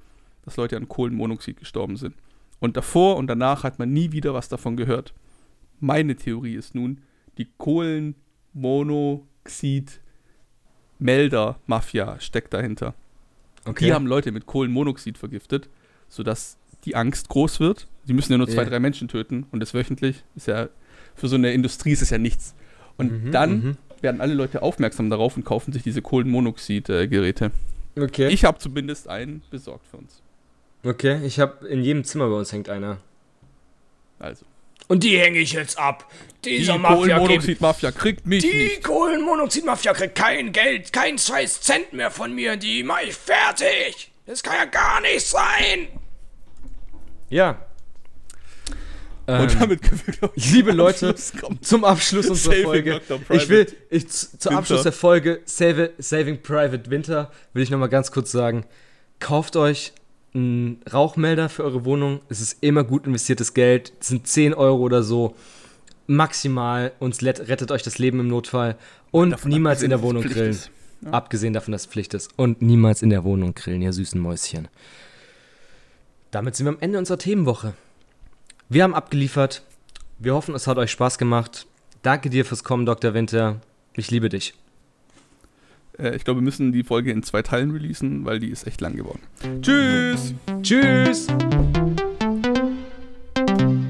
dass Leute an Kohlenmonoxid gestorben sind. Und davor und danach hat man nie wieder was davon gehört. Meine Theorie ist nun, die Kohlenmonoxid Rauchmelder-Mafia steckt dahinter. Okay. Die haben Leute mit Kohlenmonoxid vergiftet, sodass die Angst groß wird. Die müssen ja nur zwei, Ja. drei Menschen töten und das wöchentlich ist ja für so eine Industrie ist es ja nichts. Und Mhm, dann mhm. werden alle Leute aufmerksam darauf und kaufen sich diese Kohlenmonoxid-Geräte. Okay. Ich habe zumindest einen besorgt für uns. okay, ich habe in jedem Zimmer bei uns hängt einer. Also. Und die hänge ich jetzt ab. Die Dieser Mafia gibt, Kohlenmonoxid-Mafia kriegt mich die nicht. Kohlenmonoxid-Mafia kriegt kein Geld, kein scheiß Cent mehr von mir. Die mach ich fertig. Das kann ja gar nicht sein. Ja. Und Ähm, damit können wir, ich, liebe Leute, Abschluss zum Abschluss [laughs] unserer Saving Folge. Ich will, ich, zum. Abschluss der Folge Save, Saving Private Winter will ich nochmal ganz kurz sagen, kauft euch einen Rauchmelder für eure Wohnung. Es ist immer gut investiertes Geld. Es sind 10 Euro oder so. Maximal. Uns rettet euch das Leben im Notfall. Und Davon niemals in der Wohnung grillen. Ja. Abgesehen davon, dass es Pflicht ist. Und niemals in der Wohnung grillen, ihr süßen Mäuschen. Damit sind wir am Ende unserer Themenwoche. Wir haben abgeliefert. Wir hoffen, es hat euch Spaß gemacht. Danke dir fürs Kommen, Dr. Winter. Ich liebe dich. Äh, ich glaube, wir müssen die Folge in zwei Teilen releasen, weil die ist echt lang geworden. Tschüss! Tschüss!